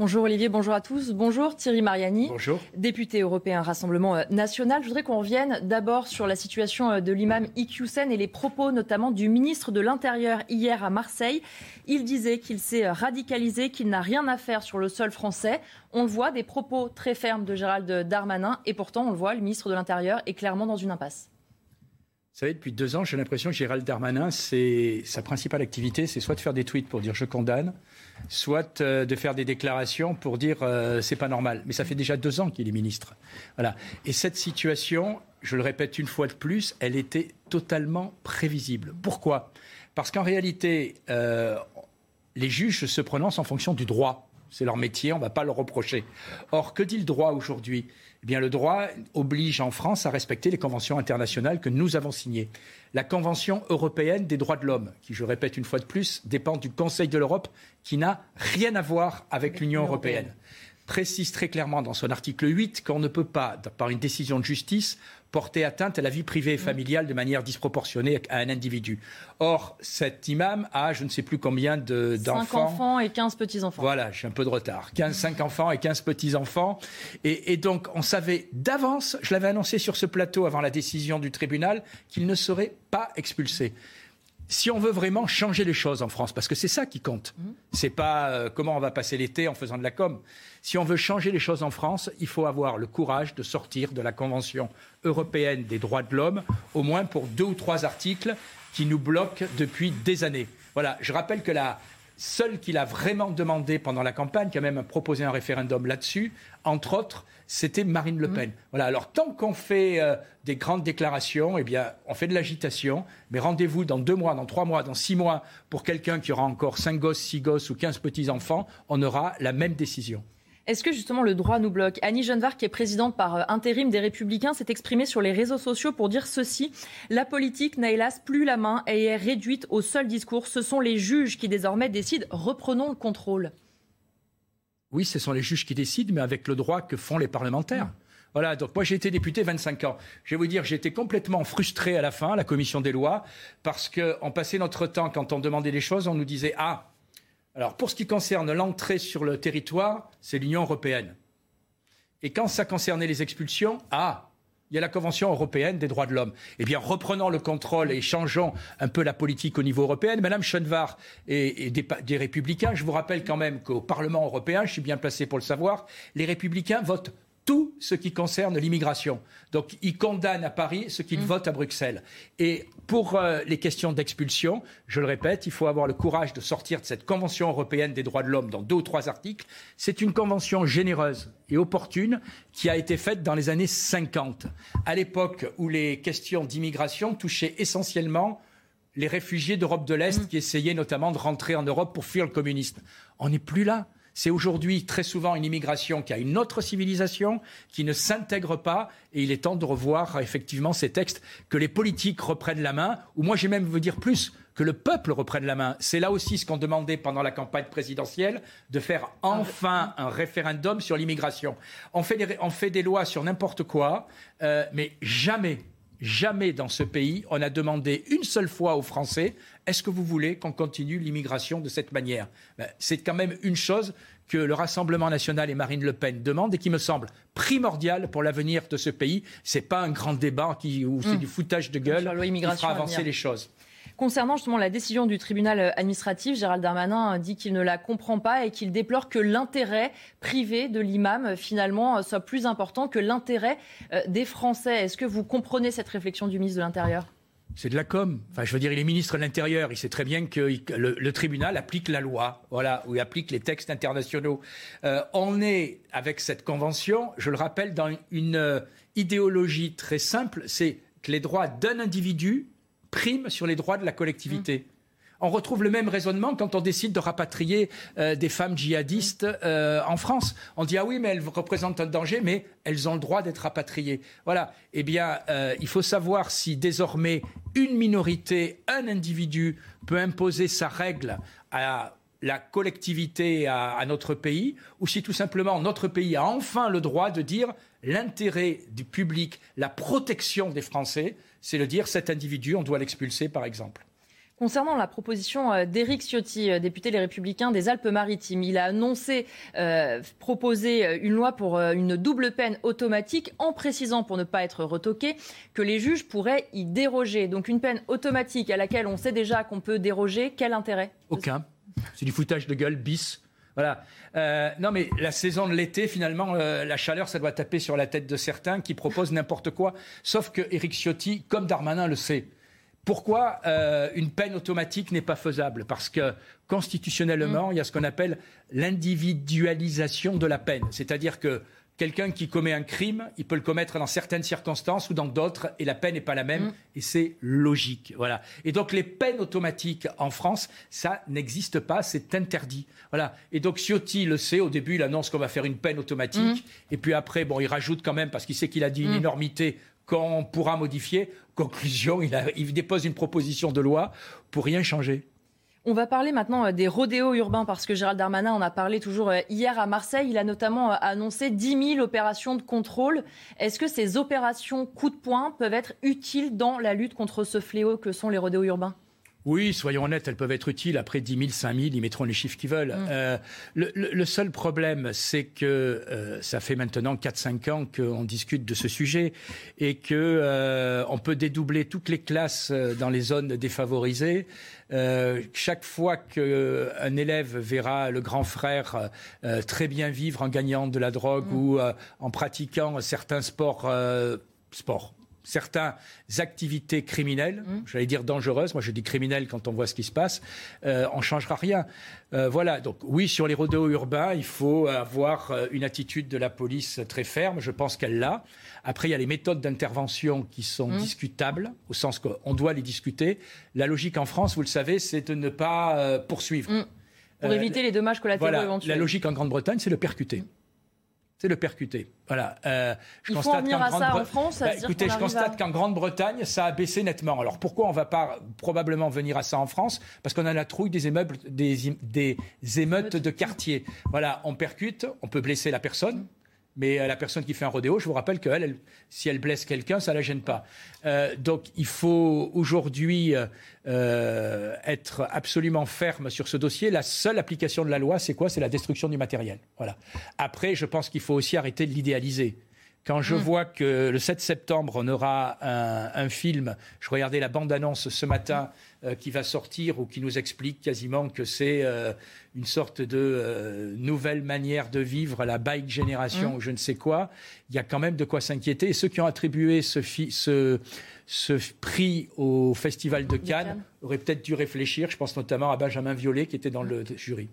Bonjour Olivier, bonjour à tous. Bonjour Thierry Mariani. Bonjour. Député européen Rassemblement euh, National. Je voudrais qu'on revienne d'abord sur la situation euh, de l'imam Iqiyoussen et les propos notamment du ministre de l'Intérieur hier à Marseille. Il disait qu'il s'est euh, radicalisé, qu'il n'a rien à faire sur le sol français. On le voit, des propos très fermes de Gérald Darmanin et pourtant on le voit, le ministre de l'Intérieur est clairement dans une impasse. Vous savez, depuis deux ans, j'ai l'impression que Gérald Darmanin, c'est sa principale activité, c'est soit de faire des tweets pour dire je condamne, soit euh, de faire des déclarations pour dire euh, c'est pas normal. Mais ça fait déjà deux ans qu'il est ministre. Voilà. Et cette situation, je le répète une fois de plus, elle était totalement prévisible. Pourquoi? Parce qu'en réalité, euh, les juges se prononcent en fonction du droit. C'est leur métier, on ne va pas leur reprocher. Or, que dit le droit aujourd'hui? Eh bien, le droit oblige en France à respecter les conventions internationales que nous avons signées. La Convention européenne des droits de l'homme, qui, je répète une fois de plus, dépend du Conseil de l'Europe, qui n'a rien à voir avec l'Union européenne précise très clairement dans son article 8 qu'on ne peut pas, par une décision de justice, porter atteinte à la vie privée et familiale de manière disproportionnée à un individu. Or, cet imam a je ne sais plus combien d'enfants. 5 enfants et 15 petits-enfants. Voilà, j'ai un peu de retard. 15, 5 enfants et 15 petits-enfants. Et, et, donc, on savait d'avance, je l'avais annoncé sur ce plateau avant la décision du tribunal, qu'il ne serait pas expulsé si on veut vraiment changer les choses en France, parce que c'est ça qui compte, mmh. c'est pas euh, comment on va passer l'été en faisant de la com. Si on veut changer les choses en France, il faut avoir le courage de sortir de la Convention européenne des droits de l'homme, au moins pour deux ou trois articles qui nous bloquent depuis des années. Voilà, je rappelle que la, seul qu'il a vraiment demandé pendant la campagne, qui a même proposé un référendum là-dessus, entre autres, c'était Marine Le Pen. Mmh. Voilà. Alors tant qu'on fait euh, des grandes déclarations, eh bien, on fait de l'agitation. Mais rendez-vous dans deux mois, dans trois mois, dans six mois, pour quelqu'un qui aura encore cinq gosses, six gosses ou quinze petits enfants, on aura la même décision. Est-ce que justement le droit nous bloque? Annie Genevard, qui est présidente par euh, intérim des Républicains, s'est exprimée sur les réseaux sociaux pour dire ceci La politique n'a hélas plus la main et est réduite au seul discours. Ce sont les juges qui désormais décident. Reprenons le contrôle. Oui, ce sont les juges qui décident, mais avec le droit que font les parlementaires. Voilà, donc moi j'ai été député 25 ans. Je vais vous dire, j'étais complètement frustré à la fin, à la commission des lois, parce qu'on passait notre temps, quand on demandait des choses, on nous disait Ah, alors pour ce qui concerne l'entrée sur le territoire, c'est l'Union européenne. Et quand ça concernait les expulsions, ah, il y a la Convention européenne des droits de l'homme. Eh bien, reprenons le contrôle et changeons un peu la politique au niveau européen. Madame Schoenvar et, des, Républicains, je vous rappelle quand même qu'au Parlement européen, je suis bien placé pour le savoir, les Républicains votent ce qui concerne l'immigration. Donc, ils condamnent à Paris ce qu'ils mmh. votent à Bruxelles. Et pour euh, les questions d'expulsion, je le répète, il faut avoir le courage de sortir de cette Convention européenne des droits de l'homme dans deux ou trois articles. C'est une convention généreuse et opportune qui a été faite dans les années 50, à l'époque où les questions d'immigration touchaient essentiellement les réfugiés d'Europe de l'Est mmh. qui essayaient notamment de rentrer en Europe pour fuir le communisme. On n'est plus là. C'est aujourd'hui très souvent une immigration qui a une autre civilisation, qui ne s'intègre pas, et il est temps de revoir effectivement ces textes, que les politiques reprennent la main, ou moi j'ai même veux dire plus, que le peuple reprenne la main. C'est là aussi ce qu'on demandait pendant la campagne présidentielle, de faire enfin un référendum sur l'immigration. On, fait des, on fait des lois sur n'importe quoi, euh, mais jamais Jamais dans ce pays, on a demandé une seule fois aux Français est-ce que vous voulez qu'on continue l'immigration de cette manière? Ben, C'est quand même une chose que le Rassemblement national et Marine Le Pen demandent et qui me semble primordiale pour l'avenir de ce pays. Ce n'est pas un grand débat qui, où c'est hmm. du foutage de gueule qui fera avancer les choses. Concernant justement la décision du tribunal euh, administratif, Gérald Darmanin dit qu'il ne la comprend pas et qu'il déplore que l'intérêt privé de l'imam euh, finalement euh, soit plus important que l'intérêt des Français. Est-ce que vous comprenez cette réflexion du ministre de l'Intérieur? C'est de la com. Enfin, je veux dire, il est ministre de l'Intérieur. Il sait très bien que le, tribunal applique la loi, voilà, ou il applique les textes internationaux. on est, avec cette convention, je le rappelle, dans une idéologie très simple, c'est que les droits d'un individu prime sur les droits de la collectivité. On retrouve le même raisonnement quand on décide de rapatrier euh, des femmes djihadistes euh, en France. On dit ah oui, mais elles représentent un danger, mais elles ont le droit d'être rapatriées. Voilà. Eh bien, euh, il faut savoir si désormais une minorité, un individu peut imposer sa règle à la collectivité à, notre pays, ou si tout simplement notre pays a enfin le droit de dire l'intérêt du public, la protection des Français, c'est de dire cet individu, on doit l'expulser, par exemple. Concernant la proposition euh, d'Éric Ciotti, euh, député Les Républicains des Alpes-Maritimes, il a annoncé euh, proposer une loi pour une double peine automatique en précisant, pour ne pas être retoqué, que les juges pourraient y déroger. Donc une peine automatique à laquelle on sait déjà qu'on peut déroger, quel intérêt? Aucun. C'est du foutage de gueule bis. Voilà. non, mais la saison de l'été, finalement, la chaleur, ça doit taper sur la tête de certains qui proposent n'importe quoi. Sauf que Éric Ciotti, comme Darmanin le sait, pourquoi euh, une peine automatique n'est pas faisable? Parce que constitutionnellement, mm. il y a ce qu'on appelle l'individualisation de la peine. C'est-à-dire que quelqu'un qui commet un crime, il peut le commettre dans certaines circonstances ou dans d'autres, et la peine n'est pas la même, mm. et c'est logique. Voilà. Et donc les peines automatiques en France, ça n'existe pas, c'est interdit. Voilà. Et donc Ciotti le sait, au début il annonce qu'on va faire une peine automatique, mm. et puis après, bon, il rajoute quand même, parce qu'il sait qu'il a dit une énormité qu'on pourra modifier. Conclusion, il, dépose une proposition de loi pour rien changer. On va parler maintenant euh, des rodéos urbains parce que Gérald Darmanin en a parlé toujours euh, hier à Marseille. Il a notamment euh, annoncé 10 000 opérations de contrôle. Est-ce que ces opérations coup de poing peuvent être utiles dans la lutte contre ce fléau que sont les rodéos urbains? Oui, soyons honnêtes, elles peuvent être utiles. Après 10 000, 5 000, ils mettront les chiffres qu'ils veulent. Mm. Euh, le, seul problème, c'est que euh, ça fait maintenant 4-5 ans qu'on discute de ce sujet et qu'on euh, peut dédoubler toutes les classes dans les zones défavorisées. chaque fois qu'un élève verra le grand frère très bien vivre en gagnant de la drogue mm. ou en pratiquant certains sports, sports certaines activités criminelles, mmh. j'allais dire dangereuses, moi je dis criminelles quand on voit ce qui se passe, euh, on ne changera rien. Euh, voilà, donc oui, sur les rodéos urbains, il faut avoir euh, une attitude de la police très ferme, je pense qu'elle l'a. Après, il y a les méthodes d'intervention qui sont mmh. discutables, au sens qu'on doit les discuter. La logique en France, vous le savez, c'est de ne pas poursuivre. Mmh. Pour éviter les dommages collatéraux voilà, éventuels. La logique en Grande-Bretagne, c'est le percuter c'est le percuter. Voilà. Euh, je Il constate faut à ça en France. Bah, écoutez, je constate qu'en Grande-Bretagne, ça a baissé nettement. Alors pourquoi on ne va pas probablement venir à ça en France? Parce qu'on a la trouille des, des, des émeutes de quartier. Voilà, on percute, on peut blesser la personne. Mais euh, la personne qui fait un rodéo, je vous rappelle qu'elle, si elle blesse quelqu'un, ça ne la gêne pas. Euh, donc il faut aujourd'hui euh, être absolument ferme sur ce dossier. La seule application de la loi, c'est quoi? C'est la destruction du matériel. Voilà. Après, je pense qu'il faut aussi arrêter de l'idéaliser. Quand je mm. vois que le 7 septembre, on aura un, film, je regardais la bande-annonce ce matin euh, qui va sortir ou qui nous explique quasiment que c'est euh, une sorte de euh, nouvelle manière de vivre, la bike génération mm. ou je ne sais quoi, il y a quand même de quoi s'inquiéter. Et ceux qui ont attribué ce, ce, ce prix au Festival de Cannes auraient peut-être dû réfléchir. Je pense notamment à Benjamin Violet qui était dans le jury.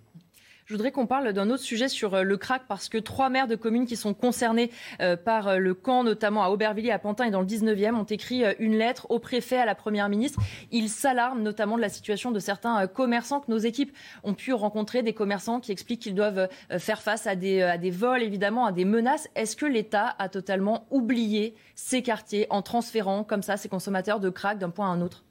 Je voudrais qu'on parle d'un autre sujet sur euh, le crack parce que trois maires de communes qui sont concernés euh, par euh, le camp, notamment à Aubervilliers, à Pantin et dans le 19e, ont écrit une lettre au préfet, à la première ministre. Ils s'alarment notamment de la situation de certains commerçants que nos équipes ont pu rencontrer, des commerçants qui expliquent qu'ils doivent faire face à des, à des vols, évidemment, à des menaces. Est-ce que l'État a totalement oublié ces quartiers en transférant comme ça ces consommateurs de crack d'un point à un autre?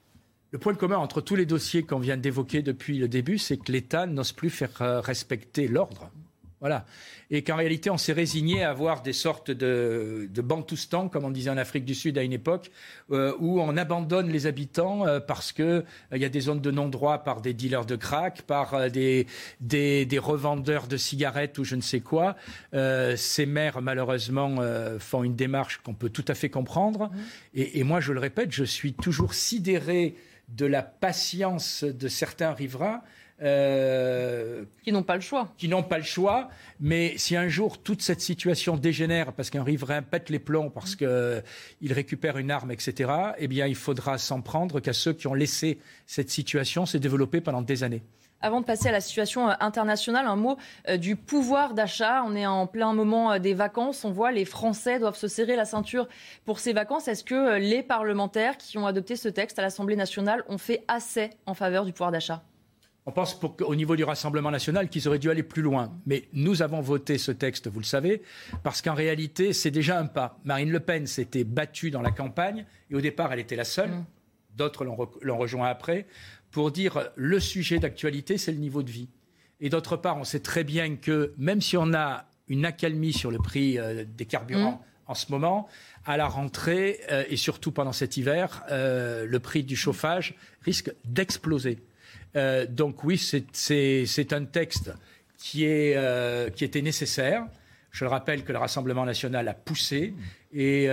Le point commun entre tous les dossiers qu'on vient d'évoquer depuis le début, c'est que l'État n'ose plus faire euh, respecter l'ordre. Voilà. Et qu'en réalité, on s'est résigné à avoir des sortes de, de bantoustans, comme on disait en Afrique du Sud à une époque, euh, où on abandonne les habitants euh, parce qu'il il y a des zones de non-droit par des dealers de crack, par des, des, des, revendeurs de cigarettes ou je ne sais quoi. ces maires, malheureusement, font une démarche qu'on peut tout à fait comprendre. Mmh. Et, et, moi, je le répète, je suis toujours sidéré de la patience de certains riverains. Euh, qui n'ont pas le choix. Qui n'ont pas le choix. Mais si un jour toute cette situation dégénère parce qu'un riverain pète les plombs, parce qu'il récupère une arme, etc., eh bien, il faudra s'en prendre qu'à ceux qui ont laissé cette situation se développer pendant des années. Avant de passer à la situation euh, internationale, un mot euh, du pouvoir d'achat. On est en plein moment euh, des vacances. On voit les Français doivent se serrer la ceinture pour ces vacances. Est-ce que les parlementaires qui ont adopté ce texte à l'Assemblée nationale ont fait assez en faveur du pouvoir d'achat? On pense au niveau du Rassemblement national qu'ils auraient dû aller plus loin. Mais nous avons voté ce texte, vous le savez, parce qu'en réalité, c'est déjà un pas. Marine Le Pen s'était battue dans la campagne, et au départ, elle était la seule. Mm. D'autres l'ont rejoint après pour dire le sujet d'actualité, c'est le niveau de vie. Et d'autre part, on sait très bien que même si on a une accalmie sur le prix euh, des carburants en ce moment, à la rentrée euh, et surtout pendant cet hiver, euh, le prix du chauffage risque d'exploser. Donc oui, c'est un texte qui, est, qui était nécessaire. Je le rappelle que le Rassemblement national a poussé et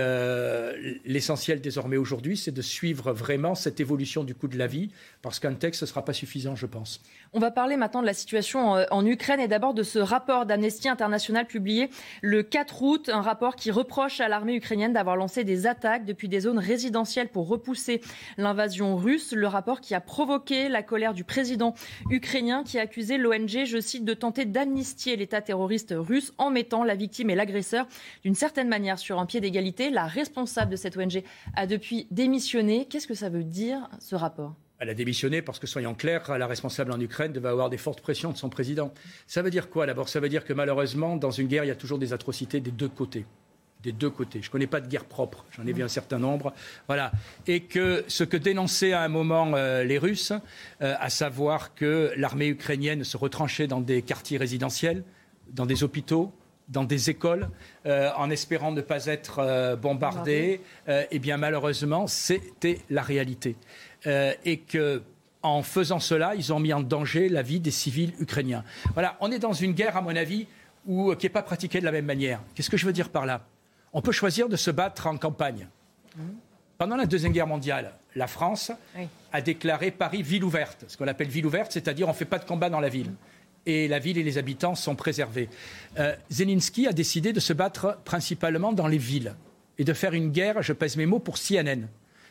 l'essentiel désormais aujourd'hui, c'est de suivre vraiment cette évolution du coût de la vie, parce qu'un texte ne sera pas suffisant, je pense. On va parler maintenant de la situation euh, en Ukraine et d'abord de ce rapport d'Amnesty International publié le 4 août, un rapport qui reproche à l'armée ukrainienne d'avoir lancé des attaques depuis des zones résidentielles pour repousser l'invasion russe. Le rapport qui a provoqué la colère du président ukrainien qui a accusé l'ONG, je cite, de tenter d'amnistier l'État terroriste russe en mettant la victime et l'agresseur d'une certaine manière sur un pied d'égalité. La responsable de cette ONG a depuis démissionné. Qu'est-ce que ça veut dire ce rapport? Elle a démissionné parce que, soyons clairs, la responsable en Ukraine devait avoir des fortes pressions de son président. Ça veut dire quoi D'abord, ça veut dire que malheureusement, dans une guerre, il y a toujours des atrocités des deux côtés. Des deux côtés. Je ne connais pas de guerre propre, j'en ai vu un certain nombre. Voilà. Et que ce que dénonçaient à un moment euh, les Russes, euh, à savoir que l'armée ukrainienne se retranchait dans des quartiers résidentiels, dans des hôpitaux, dans des écoles euh, en espérant ne pas être bombardés, eh bien malheureusement, c'était la réalité. Euh, et que en faisant cela, ils ont mis en danger la vie des civils ukrainiens. Voilà, on est dans une guerre, à mon avis, où, qui n'est pas pratiquée de la même manière. Qu'est-ce que je veux dire par là? On peut choisir de se battre en campagne. Pendant la Deuxième Guerre mondiale, la France a déclaré Paris ville ouverte, ce qu'on appelle ville ouverte, c'est-à-dire on ne fait pas de combat dans la ville. Et la ville et les habitants sont préservés. Euh, Zelensky a décidé de se battre principalement dans les villes et de faire une guerre, je pèse mes mots, pour CNN.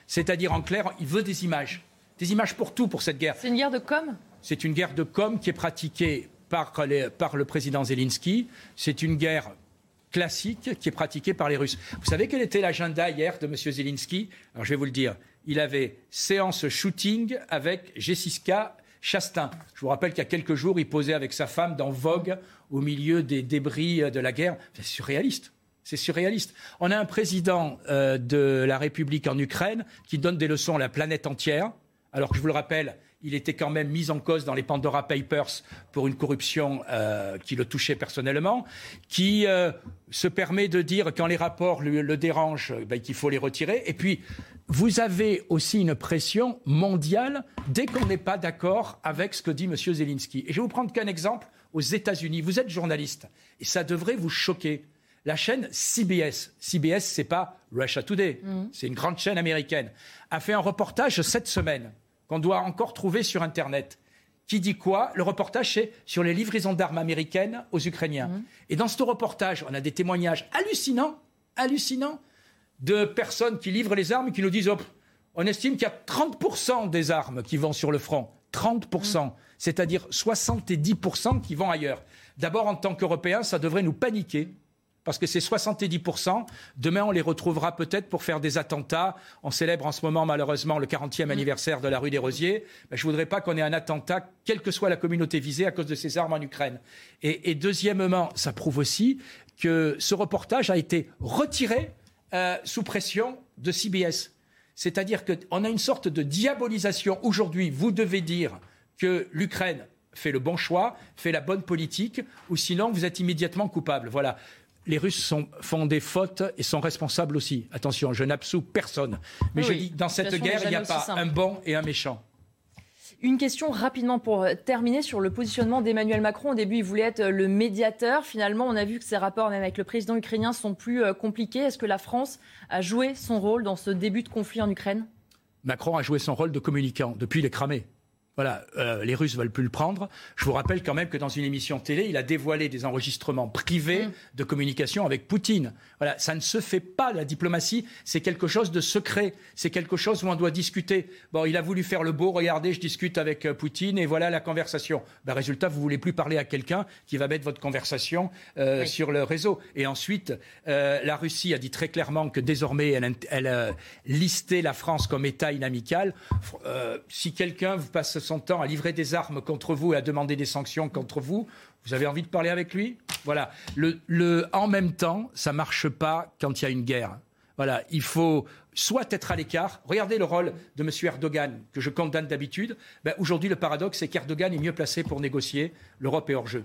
C'est-à-dire, en clair, il veut des images. Des images pour tout, pour cette guerre. C'est une guerre de com? C'est une guerre de com qui est pratiquée par, le président Zelensky. C'est une guerre classique qui est pratiquée par les Russes. Vous savez quel était l'agenda hier de M. Zelensky? Alors, je vais vous le dire. Il avait séance shooting avec Jessica Chastain. Je vous rappelle qu'il y a quelques jours, il posait avec sa femme dans Vogue au milieu des débris de la guerre. C'est surréaliste. C'est surréaliste. On a un président euh, de la République en Ukraine qui donne des leçons à la planète entière, alors que je vous le rappelle, il était quand même mis en cause dans les Pandora Papers pour une corruption euh, qui le touchait personnellement, qui euh, se permet de dire quand les rapports le, dérangent ben, qu'il faut les retirer. Et puis, vous avez aussi une pression mondiale dès qu'on n'est pas d'accord avec ce que dit M. Zelensky. Et je vais vous prendre qu'un exemple aux États-Unis. Vous êtes journaliste et ça devrait vous choquer la chaîne CBS, CBS, c'est pas Russia Today, mm. c'est une grande chaîne américaine, a fait un reportage cette semaine qu'on doit encore trouver sur Internet. Qui dit quoi Le reportage, c'est sur les livraisons d'armes américaines aux Ukrainiens. Mm. Et dans ce reportage, on a des témoignages hallucinants, hallucinants, de personnes qui livrent les armes et qui nous disent oh, on estime qu'il y a 30% des armes qui vont sur le front. 30%, mm. c'est-à-dire 70% qui vont ailleurs. D'abord, en tant qu'Européens, ça devrait nous paniquer parce que c'est 70%. Demain, on les retrouvera peut-être pour faire des attentats. On célèbre en ce moment, malheureusement, le 40e mm. anniversaire de la rue des Rosiers. Ben, je ne voudrais pas qu'on ait un attentat, quelle que soit la communauté visée, à cause de ces armes en Ukraine. Et, deuxièmement, ça prouve aussi que ce reportage a été retiré euh, sous pression de CBS. C'est-à-dire qu'on a une sorte de diabolisation. Aujourd'hui, vous devez dire que l'Ukraine fait le bon choix, fait la bonne politique, ou sinon vous êtes immédiatement coupable. Voilà les Russes font des fautes et sont responsables aussi. Attention, je n'absous personne. Mais je dis, dans cette guerre, il n'y a pas un bon et un méchant. Une question rapidement pour terminer sur le positionnement d'Emmanuel Macron. Au début, il voulait être le médiateur. Finalement, on a vu que ses rapports, même avec le président ukrainien, sont plus euh, compliqués. Est-ce que la France a joué son rôle dans ce début de conflit en Ukraine? Macron a joué son rôle de communicant. Depuis, il est cramé. Voilà, euh, les Russes veulent plus le prendre. Je vous rappelle quand même que dans une émission télé, il a dévoilé des enregistrements privés mm. de communication avec Poutine. Voilà, ça ne se fait pas la diplomatie, c'est quelque chose de secret, c'est quelque chose où on doit discuter. Bon, il a voulu faire le beau, regardez, je discute avec euh, Poutine et voilà la conversation. Ben, résultat, vous voulez plus parler à quelqu'un qui va mettre votre conversation euh, sur le réseau. Et ensuite, la Russie a dit très clairement que désormais, elle, elle listait la France comme État inamical. si quelqu'un vous passe son temps à livrer des armes contre vous et à demander des sanctions contre vous, vous avez envie de parler avec lui? Voilà. En même temps, ça marche pas quand il y a une guerre. Voilà, il faut soit être à l'écart. Regardez le rôle de M. Erdogan, que je condamne d'habitude. Ben, aujourd'hui, le paradoxe, c'est qu'Erdogan est mieux placé pour négocier. L'Europe est hors jeu.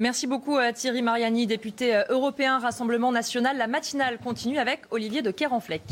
Merci beaucoup Thierry Mariani, député européen Rassemblement national. La matinale continue avec Olivier de Kerenfleck.